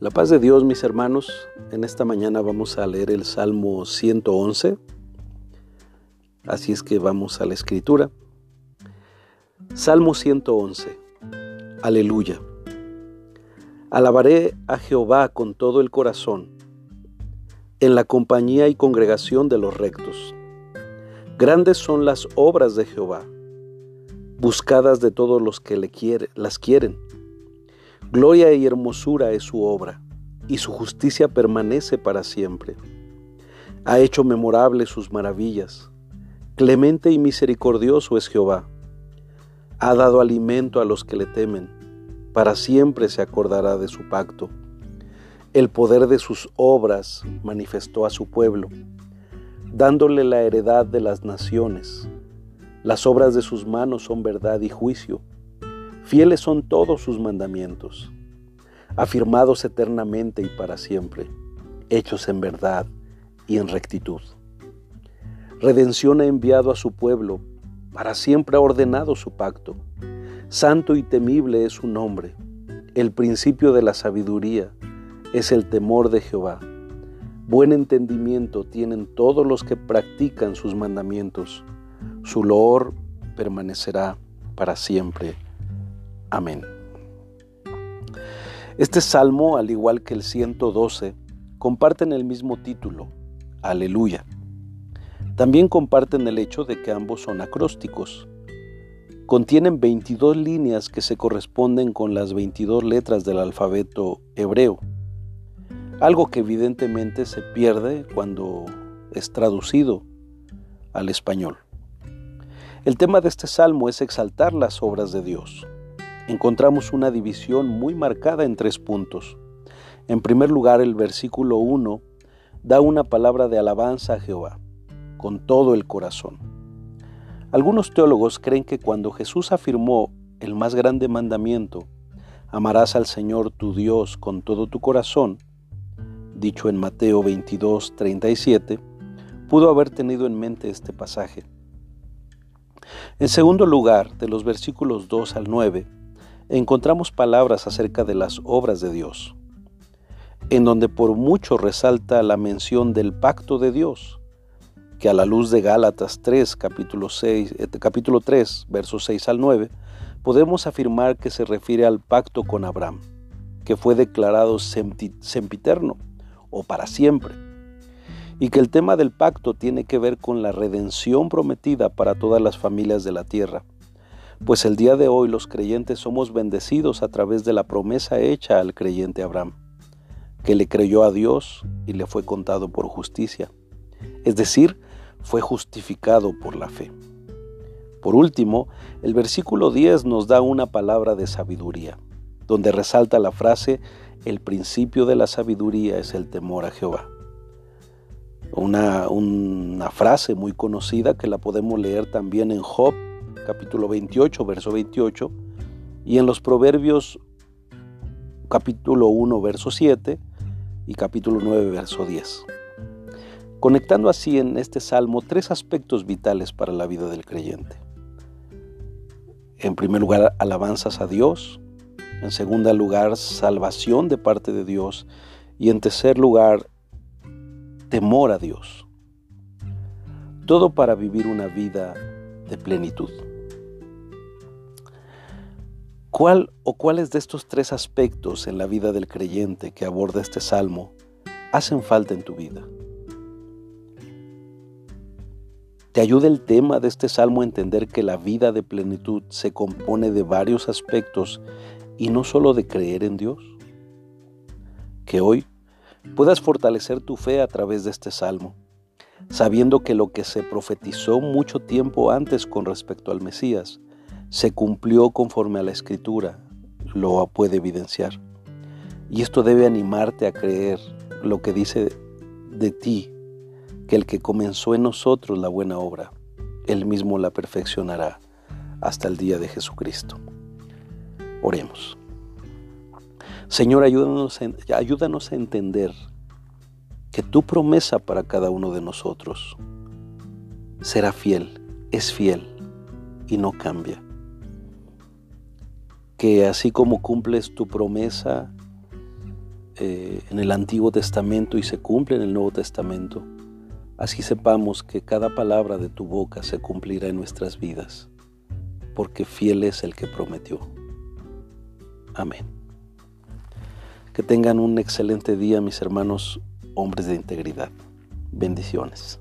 La paz de Dios, mis hermanos, en esta mañana vamos a leer el Salmo 111. Así es que vamos a la escritura. Salmo 111. Aleluya. Alabaré a Jehová con todo el corazón, en la compañía y congregación de los rectos. Grandes son las obras de Jehová, buscadas de todos los que le las quieren. Gloria y hermosura es su obra, y su justicia permanece para siempre. Ha hecho memorables sus maravillas. Clemente y misericordioso es Jehová. Ha dado alimento a los que le temen. Para siempre se acordará de su pacto. El poder de sus obras manifestó a su pueblo, dándole la heredad de las naciones. Las obras de sus manos son verdad y juicio Fieles son todos sus mandamientos, afirmados eternamente y para siempre, hechos en verdad y en rectitud. Redención ha enviado a su pueblo, para siempre ha ordenado su pacto. Santo y temible es su nombre. El principio de la sabiduría es el temor de Jehová. Buen entendimiento tienen todos los que practican sus mandamientos. Su loor permanecerá para siempre. Amén. Este salmo, al igual que el 112, comparten el mismo título, Aleluya. También comparten el hecho de que ambos son acrósticos. Contienen 22 líneas que se corresponden con las 22 letras del alfabeto hebreo, algo que evidentemente se pierde cuando es traducido al español. El tema de este salmo es exaltar las obras de Dios encontramos una división muy marcada en tres puntos. En primer lugar, el versículo 1 da una palabra de alabanza a Jehová, con todo el corazón. Algunos teólogos creen que cuando Jesús afirmó el más grande mandamiento, amarás al Señor tu Dios con todo tu corazón, dicho en Mateo 22, 37, pudo haber tenido en mente este pasaje. En segundo lugar, de los versículos 2 al 9, encontramos palabras acerca de las obras de Dios, en donde por mucho resalta la mención del pacto de Dios, que a la luz de Gálatas 3, capítulo, 6, eh, capítulo 3, versos 6 al 9, podemos afirmar que se refiere al pacto con Abraham, que fue declarado sempiterno o para siempre, y que el tema del pacto tiene que ver con la redención prometida para todas las familias de la tierra pues el día de hoy los creyentes somos bendecidos a través de la promesa hecha al creyente Abraham, que le creyó a Dios y le fue contado por justicia, es decir, fue justificado por la fe. Por último, el versículo 10 nos da una palabra de sabiduría, donde resalta la frase, el principio de la sabiduría es el temor a Jehová. Una, una frase muy conocida que la podemos leer también en Job capítulo 28, verso 28, y en los Proverbios capítulo 1, verso 7 y capítulo 9, verso 10. Conectando así en este salmo tres aspectos vitales para la vida del creyente. En primer lugar, alabanzas a Dios. En segundo lugar, salvación de parte de Dios. Y en tercer lugar, temor a Dios. Todo para vivir una vida de plenitud. ¿Cuál o cuáles de estos tres aspectos en la vida del creyente que aborda este salmo hacen falta en tu vida? ¿Te ayuda el tema de este salmo a entender que la vida de plenitud se compone de varios aspectos y no solo de creer en Dios? Que hoy puedas fortalecer tu fe a través de este salmo, sabiendo que lo que se profetizó mucho tiempo antes con respecto al Mesías se cumplió conforme a la escritura, lo puede evidenciar. Y esto debe animarte a creer lo que dice de ti, que el que comenzó en nosotros la buena obra, él mismo la perfeccionará hasta el día de Jesucristo. Oremos. Señor, ayúdanos, ayúdanos a entender que tu promesa para cada uno de nosotros será fiel, es fiel y no cambia que así como cumples tu promesa eh, en el Antiguo Testamento y se cumple en el Nuevo Testamento, así sepamos que cada palabra de tu boca se cumplirá en nuestras vidas, porque fiel es el que prometió. Amén. Que tengan un excelente día, mis hermanos, hombres de integridad. Bendiciones.